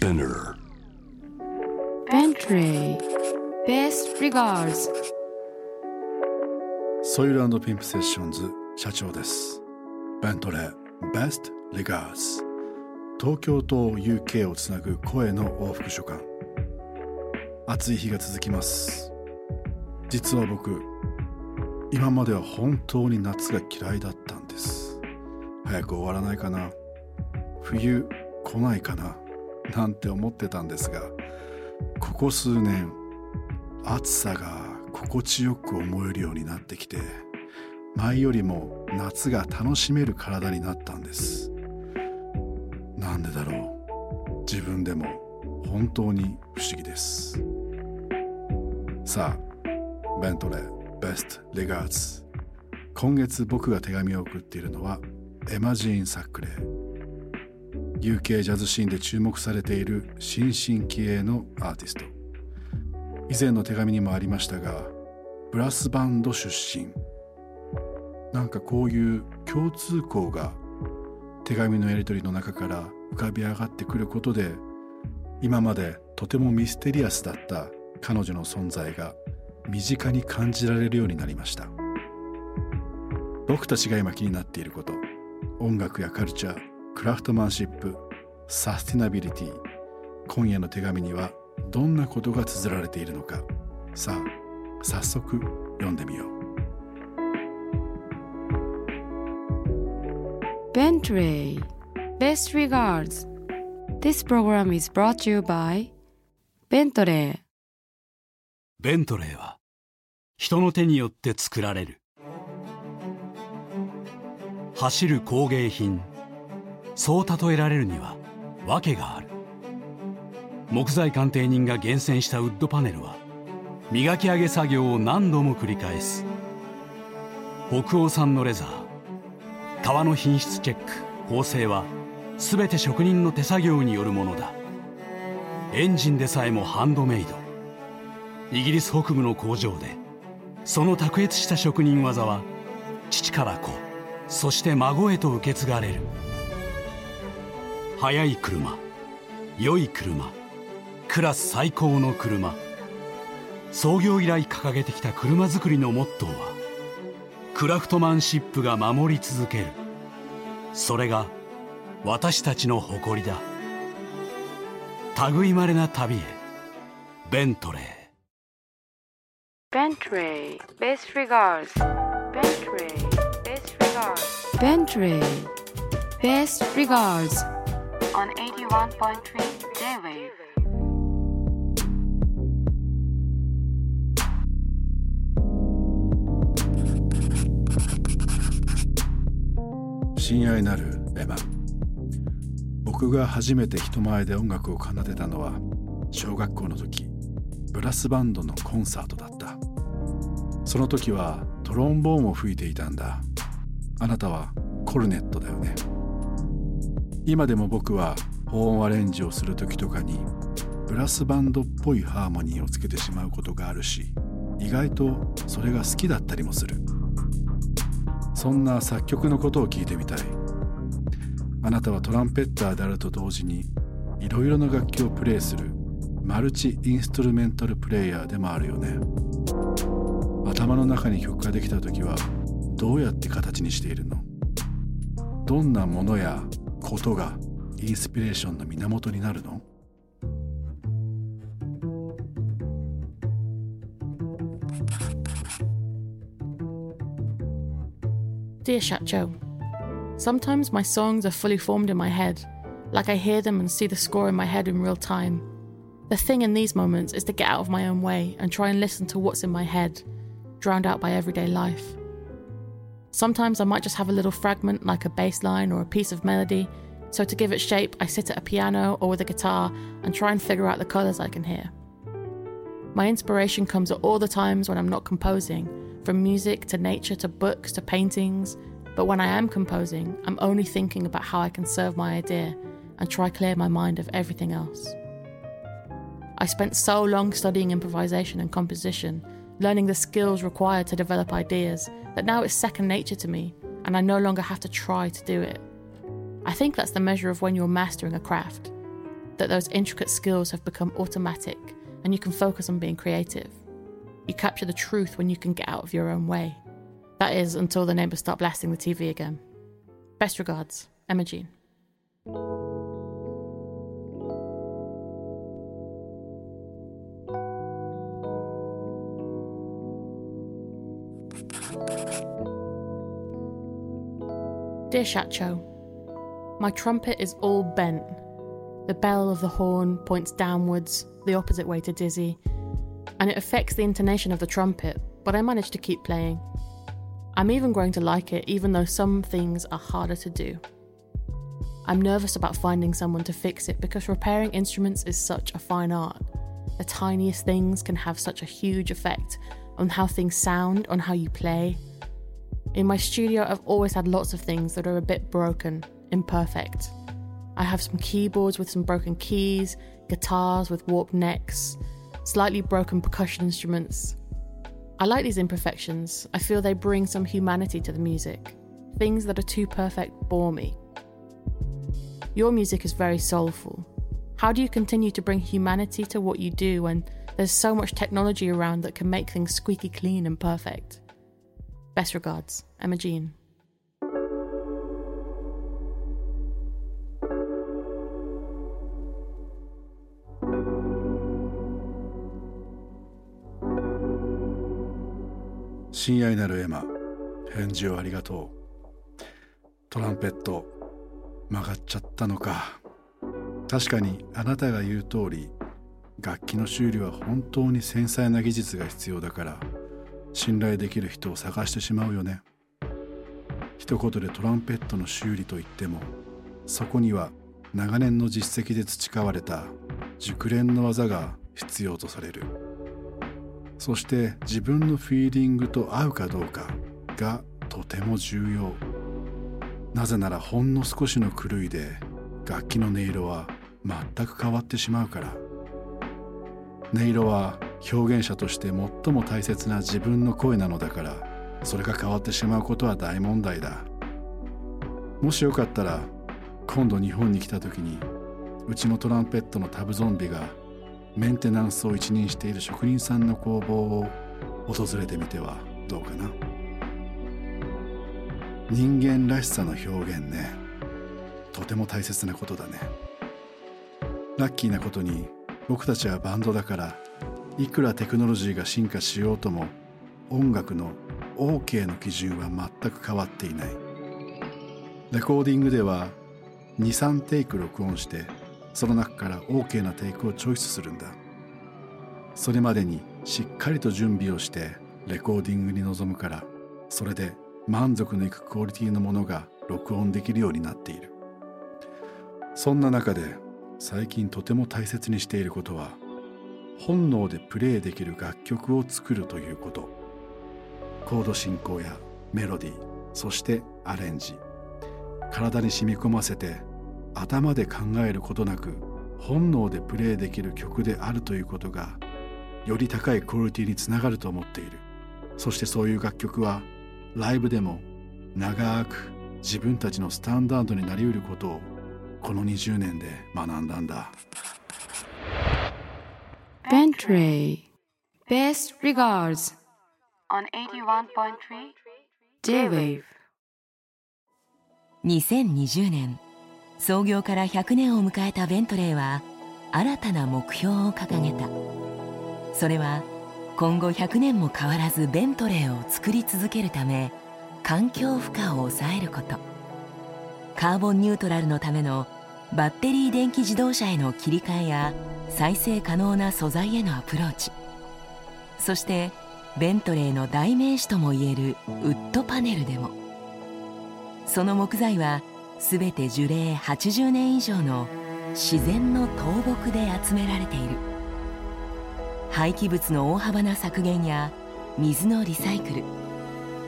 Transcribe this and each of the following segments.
Spinner. Bentley Best regards. ソイルピンプセッションズ社長です。ベントレー Best Regards. 東京と UK をつなぐ声の往復書簡。暑い日が続きます。実は僕今までは本当に夏が嫌いだったんです。早く終わらないかな。冬来ないかな なんて思ってたんですがここ数年暑さが心地よく思えるようになってきて前よりも夏が楽しめる体になったんです。なんでだろう。自分でも本当に不思議です。さあベントレーベストレガーズ今月僕が手紙を送っているのはエマジーン・サックレー UK ジャズシーンで注目されている新進気鋭のアーティスト。以前の手紙にもありましたがブラスバンド出身。なんかこういう共通項が手紙のやり取りの中から浮かび上がってくることで今までとてもミステリアスだった彼女の存在が身近に感じられるようになりました。僕たちが今気になっていること音楽やカルチャークラフトマンシップサスティナビリティ。今夜の手紙にはどんなことが綴られているのか。さあ早速読んでみよう。Bentley Best regards. This program is brought to you by Bentley. ベントレーは人の手によって作られる。走る工芸品そう例えられるには訳がある。木材鑑定人が厳選したウッドパネルは磨き上げ作業を何度も繰り返す。北欧産のレザー革の品質チェック縫製は全て職人の手作業によるものだ。エンジンでさえもハンドメイド。イギリス北部の工場でその卓越した職人技は父から子そして孫へと受け継がれる。速い車良い車クラス最高の車創業以来掲げてきた車作りのモットーはクラフトマンシップが守り続ける。それが私たちの誇りだ。類まれな旅へベントレー。Bentley Best regards. Bentley Best regards. Bentley Best regards on 81.3 J-Wave. 親愛なるエマ。僕が初めて人前で音楽を奏でたのは小学校の時ブラスバンドのコンサートだった。その時はトロンボーンを吹いていたんだ。あなたはコルネットだよね。今でも僕は保音アレンジをする時とかにブラスバンドっぽいハーモニーをつけてしまうことがあるし意外とそれが好きだったりもする。そんな作曲のことを聞いてみたい。あなたはトランペッターであると同時にいろいろな楽器をプレイするマルチインストゥルメンタルプレイヤーでもあるよね。頭の中に曲ができた時はどうやって形にしているの？どんなものや ことがインスピレーションの源になるの Dear Shacho, sometimes my songs are fully formed in my head, like I hear them and see the score in my head in real time. The thing in these moments is to get out of my own way and try and listen to what's in my head, drowned out by everyday life. Sometimes I might just have a little fragment like a bass line or a piece of melody, so to give it shape, I sit at a piano or with a guitar and try and figure out the colours I can hear. My inspiration comes at all the times when I'm not composing, from music to nature to books to paintings. But when I am composing, I'm only thinking about how I can serve my idea and try to clear my mind of everything else. I spent so long studying improvisation and composition, learning the skills required to develop ideas, that now it's second nature to me, and I no longer have to try to do it. I think that's the measure of when you're mastering a craft. that those intricate skills have become automatic and you can focus on being creative. You capture the truth when you can get out of your own way. That is, until the neighbours start blasting the TV again. Best regards, Emma Jean. Dear Shacho, my trumpet is all bent. The bell of the horn points downwards, the opposite way to Dizzy, and it affects the intonation of the trumpet, but I manage to keep playing. I'm even growing to like it, even though some things are harder to do. I'm nervous about finding someone to fix it because repairing instruments is such a fine art. The tiniest things can have such a huge effect on how things sound, on how you play. In my studio, I've always had lots of things that are a bit broken, imperfect. I have some keyboards with some broken keys, guitars with warped necks, slightly broken percussion instruments. I like these imperfections. I feel they bring some humanity to the music. Things that are too perfect bore me. Your music is very soulful. How do you continue to bring humanity to what you do when there's so much technology around that can make things squeaky clean and perfect? Best regards, Emma Jean. 親愛なるエマ返事をありがとう。トランペット曲がっちゃったのか。確かにあなたが言う通り楽器の修理は本当に繊細な技術が必要だから。信頼できる人を探してしまうよね。一言でトランペットの修理といってもそこには長年の実績で培われた熟練の技が必要とされる。そして自分のフィーリングと合うかどうかがとても重要。なぜならほんの少しの狂いで楽器の音色は全く変わってしまうから。音色は表現者として最も大切な自分の声なのだからそれが変わってしまうことは大問題だ。もしよかったら今度日本に来た時にうちのトランペットのタブゾンビがメンテナンスを一任している職人さんの工房を訪れてみてはどうかな。人間らしさの表現ね。とても大切なことだね。ラッキーなことに僕たちはバンドだからいくらテクノロジーが進化しようとも音楽の OK の基準は全く変わっていない。レコーディングでは23テイク録音してその中から OK なテイクをチョイスするんだ。それまでにしっかりと準備をしてレコーディングに臨むからそれで満足のいくクオリティのものが録音できるようになっている。そんな中で最近とても大切にしていることは本能でプレイできる楽曲を作るということ。コード進行やメロディーそしてアレンジ。体に染み込ませて頭で考えることなく本能でプレイできる曲であるということがより高いクオリティにつながると思っている。そしてそういう楽曲はライブでも長く自分たちのスタンダードになりうることをこの20年で学んだんだ。Bentley. Best regards. On 81.3 J-Wave 2020年創業から100年を迎えたベントレーは新たな目標を掲げた。それは今後100年も変わらずベントレーを作り続けるため環境負荷を抑えること。カーボンニュートラルのためのバッテリー電気自動車への切り替えや再生可能な素材へのアプローチ。そしてベントレーの代名詞ともいえるウッドパネルでも。その木材は全て樹齢80年以上の自然の倒木で集められている。廃棄物の大幅な削減や水のリサイクル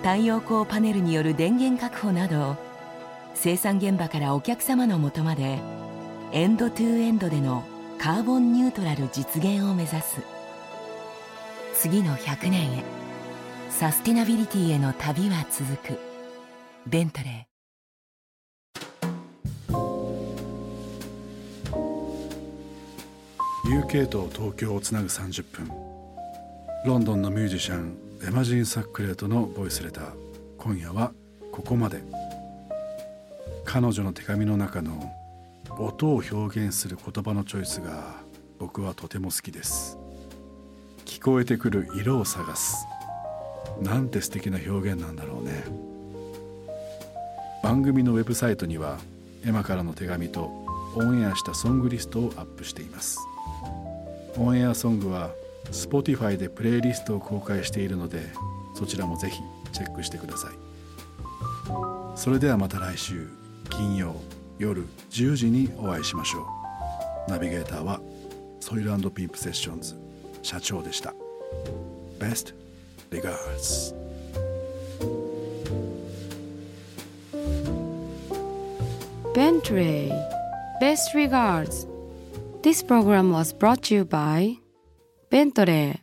太陽光パネルによる電源確保など生産現場からお客様のもとまでエンドトゥエンドでのカーボンニュートラル実現を目指す。次の100年へサスティナビリティへの旅は続く。ベントレー。UK と東京をつなぐ30分。ロンドンのミュージシャンエマジン・サックレートのボイスレター。今夜はここまで。彼女の手紙の中の音を表現する言葉のチョイスが僕はとても好きです。聞こえてくる色を探す。なんて素敵な表現なんだろうね。番組のウェブサイトにはエマからの手紙とオンエアしたソングリストをアップしています。オンエアソングは Spotify でプレイリストを公開しているのでそちらもぜひチェックしてください。それではまた来週。金曜夜10時にお会いしましょうナビゲーターは SOIL & PIMP SESSIONS 社長でした Best regards Bentley Best regards This program was brought to you by ベントレー